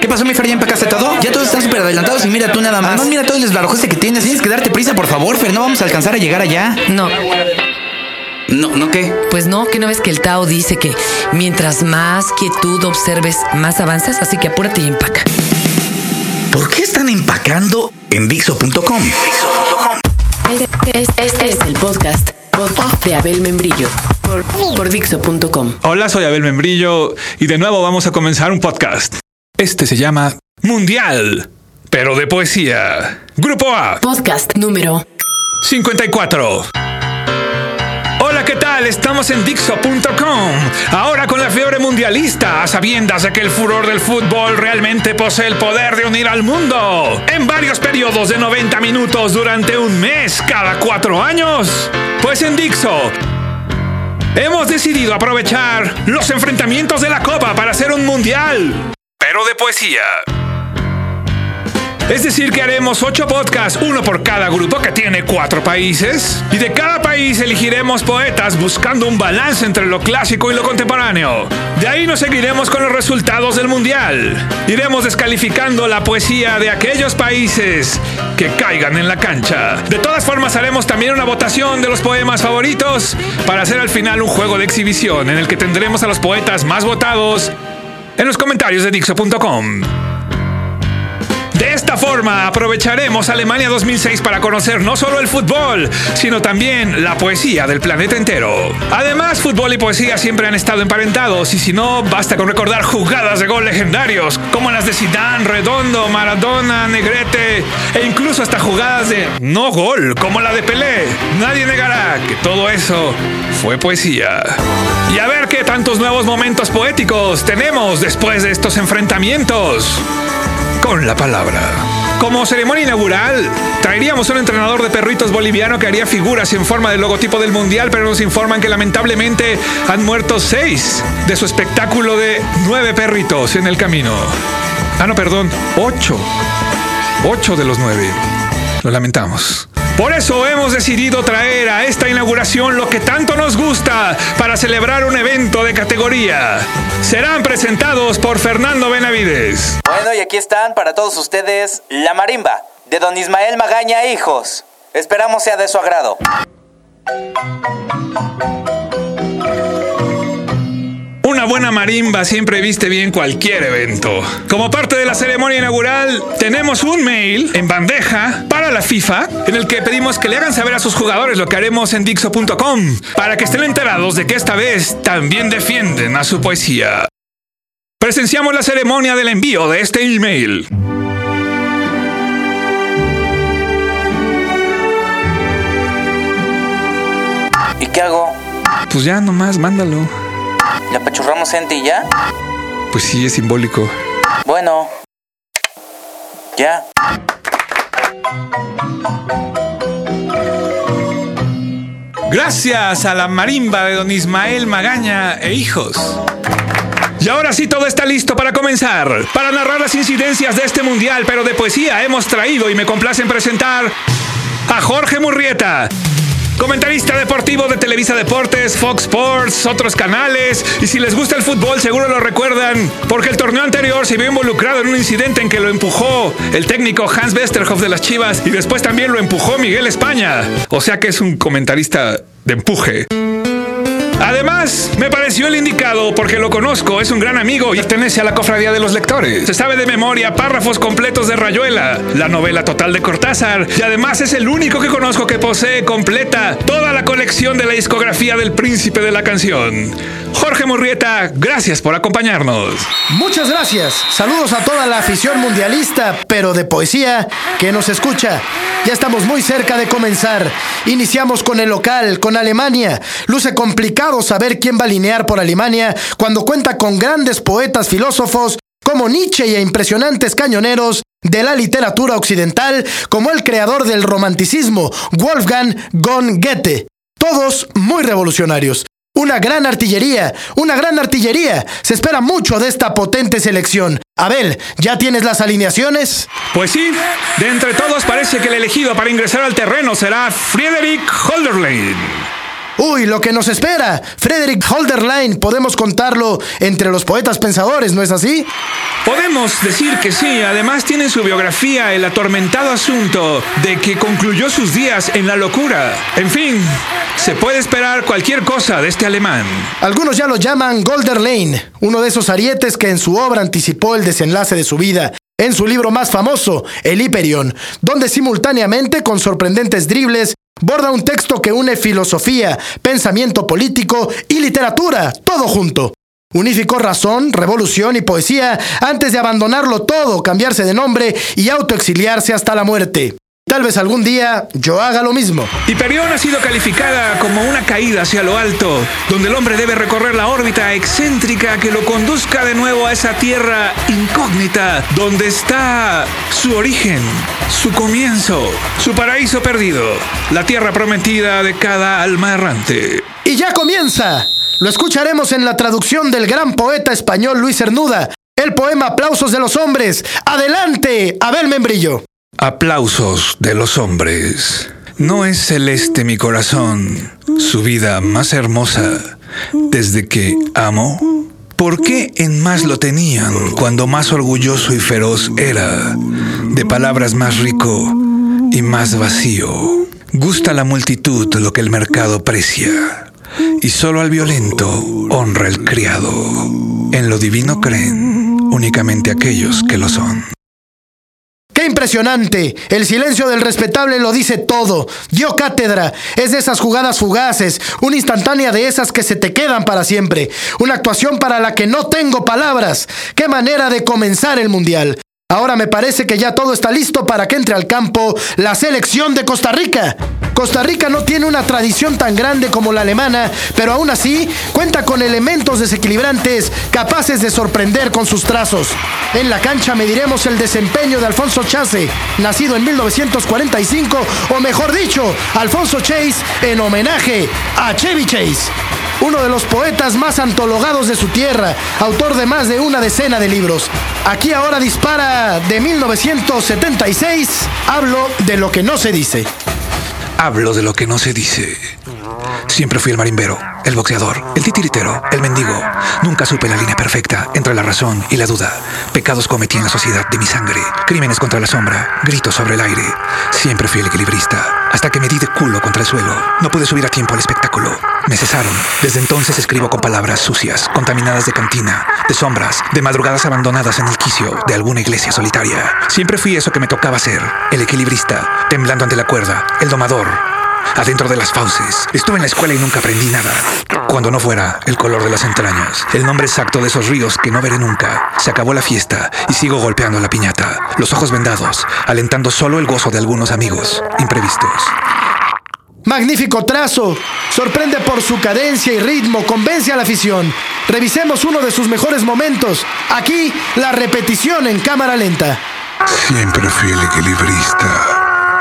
¿Qué pasó, mi Fer? ¿Ya empacaste todo? Ya todos están súper adelantados y mira tú nada más. No, mira todo el desbarajuste que tienes. Tienes que darte prisa, por favor, Fer. No vamos a alcanzar a llegar allá. No, No, ¿no qué? pues no, que no ves que el Tao dice que mientras más quietud observes, más avanzas, así que apúrate y empaca. ¿Por qué están empacando en Dixo.com? Este, este es el podcast, podcast de Abel Membrillo por, por Dixo.com. Hola, soy Abel Membrillo y de nuevo vamos a comenzar un podcast. Este se llama Mundial, pero de poesía. Grupo A, Podcast número 54. Hola, ¿qué tal? Estamos en Dixo.com. Ahora con la fiebre mundialista, a sabiendas de que el furor del fútbol realmente posee el poder de unir al mundo. En varios periodos de 90 minutos durante un mes cada cuatro años. Pues en Dixo Hemos decidido aprovechar los enfrentamientos de la Copa para hacer un mundial, de poesía. Es decir, que haremos ocho podcasts, uno por cada grupo que tiene cuatro países, y de cada país elegiremos poetas buscando un balance entre lo clásico y lo contemporáneo. De ahí nos seguiremos con los resultados del mundial. Iremos descalificando la poesía de aquellos países que caigan en la cancha. De todas formas, haremos también una votación de los poemas favoritos para hacer al final un juego de exhibición en el que tendremos a los poetas más votados en los comentarios de Dixo.com. De esta forma aprovecharemos Alemania 2006 para conocer no solo el fútbol, sino también la poesía del planeta entero. Además, fútbol y poesía siempre han estado emparentados y si no, basta con recordar jugadas de gol legendarios, como las de Zidane, Redondo, Maradona, Negrete e incluso hasta jugadas de no gol, como la de Pelé. Nadie negará que todo eso fue poesía. Y a ver qué tantos nuevos momentos poéticos tenemos después de estos enfrentamientos con la palabra. Como ceremonia inaugural, traeríamos un entrenador de perritos boliviano que haría figuras en forma de logotipo del mundial, pero nos informan que lamentablemente han muerto seis de su espectáculo de nueve perritos en el camino. Ah, no, perdón, ocho. Ocho de los nueve. Lo lamentamos. Por eso hemos decidido traer a esta inauguración lo que tanto nos gusta para celebrar un evento de categoría. Serán presentados por Fernando Benavides. Bueno, y aquí están para todos ustedes La Marimba, de don Ismael Magaña Hijos. Esperamos sea de su agrado. Una buena marimba siempre viste bien cualquier evento. Como parte de la ceremonia inaugural, tenemos un mail en bandeja para la FIFA en el que pedimos que le hagan saber a sus jugadores lo que haremos en Dixo.com para que estén enterados de que esta vez también defienden a su poesía. Presenciamos la ceremonia del envío de este email. ¿Y qué hago? Pues ya nomás, mándalo. ¿Le apachurramos gente y ya? Pues sí, es simbólico. Bueno. Ya. Gracias a la marimba de don Ismael Magaña e hijos. Y ahora sí todo está listo para comenzar. Para narrar las incidencias de este mundial, pero de poesía, hemos traído y me complace en presentar a Jorge Murrieta. Comentarista deportivo de Televisa Deportes, Fox Sports, otros canales. Y si les gusta el fútbol, seguro lo recuerdan, porque el torneo anterior se vio involucrado en un incidente en que lo empujó el técnico Hans Westerhoff de las Chivas y después también lo empujó Miguel España. O sea que es un comentarista de empuje. Además, me pareció el indicado porque lo conozco, es un gran amigo y pertenece a la cofradía de los lectores. Se sabe de memoria párrafos completos de Rayuela, la novela total de Cortázar, y además es el único que conozco que posee completa toda la colección de la discografía del príncipe de la canción. Jorge Murrieta, gracias por acompañarnos. Muchas gracias. Saludos a toda la afición mundialista, pero de poesía, que nos escucha. Ya estamos muy cerca de comenzar. Iniciamos con el local, con Alemania. Luce complicado saber quién va a alinear por Alemania cuando cuenta con grandes poetas filósofos como Nietzsche y impresionantes cañoneros de la literatura occidental, como el creador del romanticismo, Wolfgang von Goethe. Todos muy revolucionarios. Una gran artillería, una gran artillería. Se espera mucho de esta potente selección. Abel, ¿ya tienes las alineaciones? Pues sí, de entre todos parece que el elegido para ingresar al terreno será Friedrich Holderlin. Uy, lo que nos espera. Frederick Holderline, podemos contarlo entre los poetas pensadores, ¿no es así? Podemos decir que sí, además tiene en su biografía el atormentado asunto de que concluyó sus días en la locura. En fin, se puede esperar cualquier cosa de este alemán. Algunos ya lo llaman Golder Lane, uno de esos arietes que en su obra anticipó el desenlace de su vida. En su libro más famoso, El Hiperion, donde simultáneamente, con sorprendentes dribles, borda un texto que une filosofía, pensamiento político y literatura, todo junto. Unificó razón, revolución y poesía antes de abandonarlo todo, cambiarse de nombre y autoexiliarse hasta la muerte. Tal vez algún día yo haga lo mismo. Hiperión ha sido calificada como una caída hacia lo alto, donde el hombre debe recorrer la órbita excéntrica que lo conduzca de nuevo a esa tierra incógnita, donde está su origen, su comienzo, su paraíso perdido, la tierra prometida de cada alma errante. Y ya comienza. Lo escucharemos en la traducción del gran poeta español Luis Cernuda, el poema Aplausos de los Hombres. Adelante, Abel Membrillo. Aplausos de los hombres. No es celeste mi corazón, su vida más hermosa, desde que amo. ¿Por qué en más lo tenían cuando más orgulloso y feroz era? De palabras más rico y más vacío. Gusta la multitud lo que el mercado precia, y solo al violento honra el criado. En lo divino creen únicamente aquellos que lo son. ¡Qué impresionante! El silencio del respetable lo dice todo. Dio cátedra. Es de esas jugadas fugaces. Una instantánea de esas que se te quedan para siempre. Una actuación para la que no tengo palabras. ¡Qué manera de comenzar el Mundial! Ahora me parece que ya todo está listo para que entre al campo la selección de Costa Rica. Costa Rica no tiene una tradición tan grande como la alemana, pero aún así cuenta con elementos desequilibrantes capaces de sorprender con sus trazos. En la cancha mediremos el desempeño de Alfonso Chase, nacido en 1945, o mejor dicho, Alfonso Chase en homenaje a Chevy Chase uno de los poetas más antologados de su tierra, autor de más de una decena de libros. Aquí ahora dispara de 1976, hablo de lo que no se dice. Hablo de lo que no se dice. Siempre fui el marimbero, el boxeador, el titiritero, el mendigo. Nunca supe la línea perfecta entre la razón y la duda. Pecados cometí en la sociedad de mi sangre, crímenes contra la sombra, gritos sobre el aire. Siempre fui el equilibrista, hasta que me di de culo contra el suelo. No pude subir a tiempo al espectáculo. Me cesaron. Desde entonces escribo con palabras sucias, contaminadas de cantina, de sombras, de madrugadas abandonadas en el quicio de alguna iglesia solitaria. Siempre fui eso que me tocaba ser, el equilibrista, temblando ante la cuerda, el domador, adentro de las fauces. Estuve en la escuela y nunca aprendí nada. Cuando no fuera el color de las entrañas, el nombre exacto de esos ríos que no veré nunca. Se acabó la fiesta y sigo golpeando la piñata, los ojos vendados, alentando solo el gozo de algunos amigos imprevistos. Magnífico trazo. Sorprende por su cadencia y ritmo, convence a la afición. Revisemos uno de sus mejores momentos. Aquí, la repetición en cámara lenta. Siempre fui el equilibrista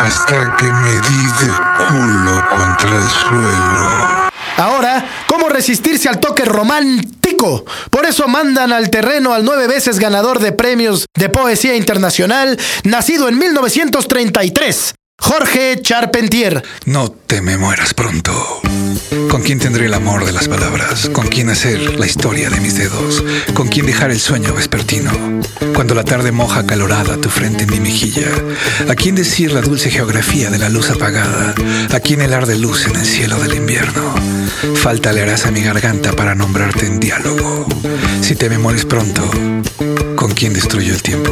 hasta que me di de culo contra el suelo. Ahora, ¿cómo resistirse al toque romántico? Por eso mandan al terreno al nueve veces ganador de premios de poesía internacional, nacido en 1933, Jorge Charpentier. No te me mueras pronto. ¿Con quién tendré el amor de las palabras? ¿Con quién hacer la historia de mis dedos? ¿Con quién dejar el sueño vespertino? Cuando la tarde moja calorada tu frente en mi mejilla. ¿A quién decir la dulce geografía de la luz apagada? ¿A quién helar de luz en el cielo del invierno? Falta le harás a mi garganta para nombrarte en diálogo. Si te me mueres pronto, ¿con quién destruyo el tiempo?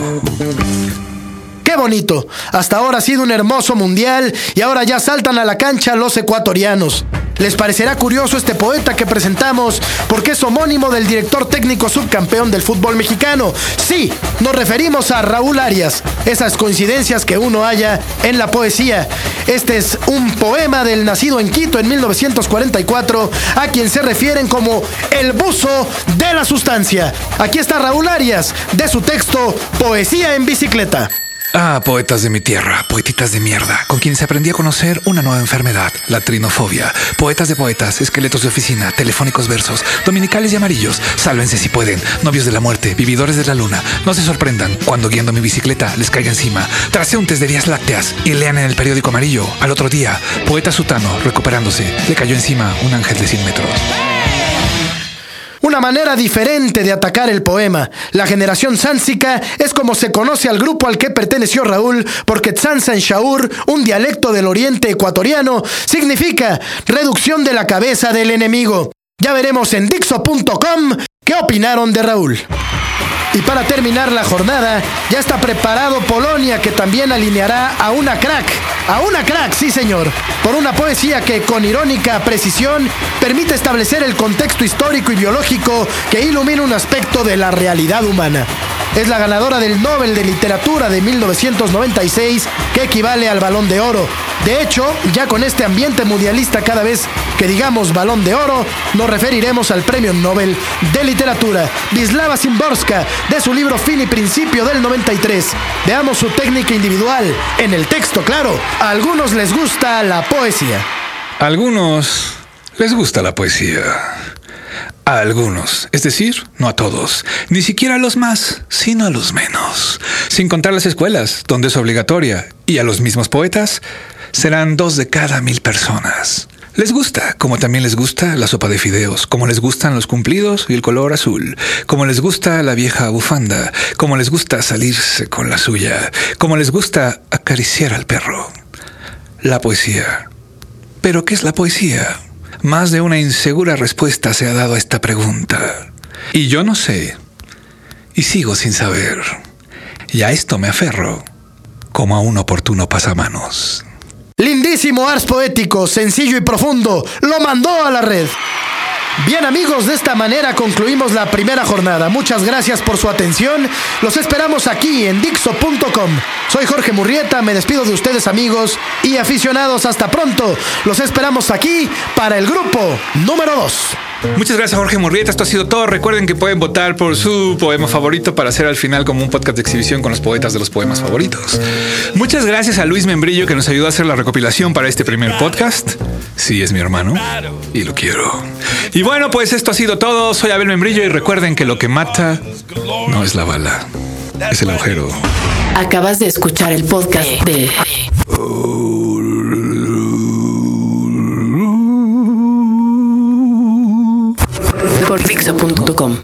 ¡Qué bonito! Hasta ahora ha sido un hermoso mundial y ahora ya saltan a la cancha los ecuatorianos. Les parecerá curioso este poeta que presentamos porque es homónimo del director técnico subcampeón del fútbol mexicano. Sí, nos referimos a Raúl Arias. Esas coincidencias que uno haya en la poesía. Este es un poema del nacido en Quito en 1944 a quien se refieren como el buzo de la sustancia. Aquí está Raúl Arias de su texto Poesía en bicicleta. Ah, poetas de mi tierra, poetitas de mierda, con quienes aprendí a conocer una nueva enfermedad, la trinofobia. Poetas de poetas, esqueletos de oficina, telefónicos versos, dominicales y amarillos. Sálvense si pueden, novios de la muerte, vividores de la luna. No se sorprendan cuando guiando mi bicicleta les caiga encima. Traseúntes de vías lácteas y lean en el periódico amarillo. Al otro día, poeta sutano, recuperándose, le cayó encima un ángel de 100 metros. Una manera diferente de atacar el poema. La generación sánsica es como se conoce al grupo al que perteneció Raúl, porque Tzanza en Shaur, un dialecto del oriente ecuatoriano, significa reducción de la cabeza del enemigo. Ya veremos en Dixo.com qué opinaron de Raúl. Y para terminar la jornada, ya está preparado Polonia, que también alineará a una crack. A una crack, sí señor. Por una poesía que con irónica precisión permite establecer el contexto histórico y biológico que ilumina un aspecto de la realidad humana. Es la ganadora del Nobel de Literatura de 1996, que equivale al Balón de Oro. De hecho, ya con este ambiente mundialista cada vez que digamos Balón de Oro, nos referiremos al Premio Nobel de Literatura, Vislava Simborska, de su libro Fin y Principio del 93. Veamos su técnica individual. En el texto, claro, a algunos les gusta la poesía. A algunos les gusta la poesía. A algunos, es decir, no a todos, ni siquiera a los más, sino a los menos. Sin contar las escuelas, donde es obligatoria, y a los mismos poetas, serán dos de cada mil personas. Les gusta, como también les gusta la sopa de fideos, como les gustan los cumplidos y el color azul, como les gusta la vieja bufanda, como les gusta salirse con la suya, como les gusta acariciar al perro. La poesía. ¿Pero qué es la poesía? Más de una insegura respuesta se ha dado a esta pregunta. Y yo no sé. Y sigo sin saber. Y a esto me aferro como a un oportuno pasamanos. Lindísimo ars poético, sencillo y profundo. Lo mandó a la red. Bien amigos, de esta manera concluimos la primera jornada. Muchas gracias por su atención. Los esperamos aquí en Dixo.com. Soy Jorge Murrieta, me despido de ustedes amigos y aficionados. Hasta pronto. Los esperamos aquí para el grupo número 2. Muchas gracias Jorge Murrieta, esto ha sido todo. Recuerden que pueden votar por su poema favorito para hacer al final como un podcast de exhibición con los poetas de los poemas favoritos. Muchas gracias a Luis Membrillo que nos ayudó a hacer la recopilación para este primer podcast. Sí, es mi hermano y lo quiero. Y bueno, pues esto ha sido todo. Soy Abel Membrillo y recuerden que lo que mata no es la bala, es el agujero. Acabas de escuchar el podcast de www.radiomaria.com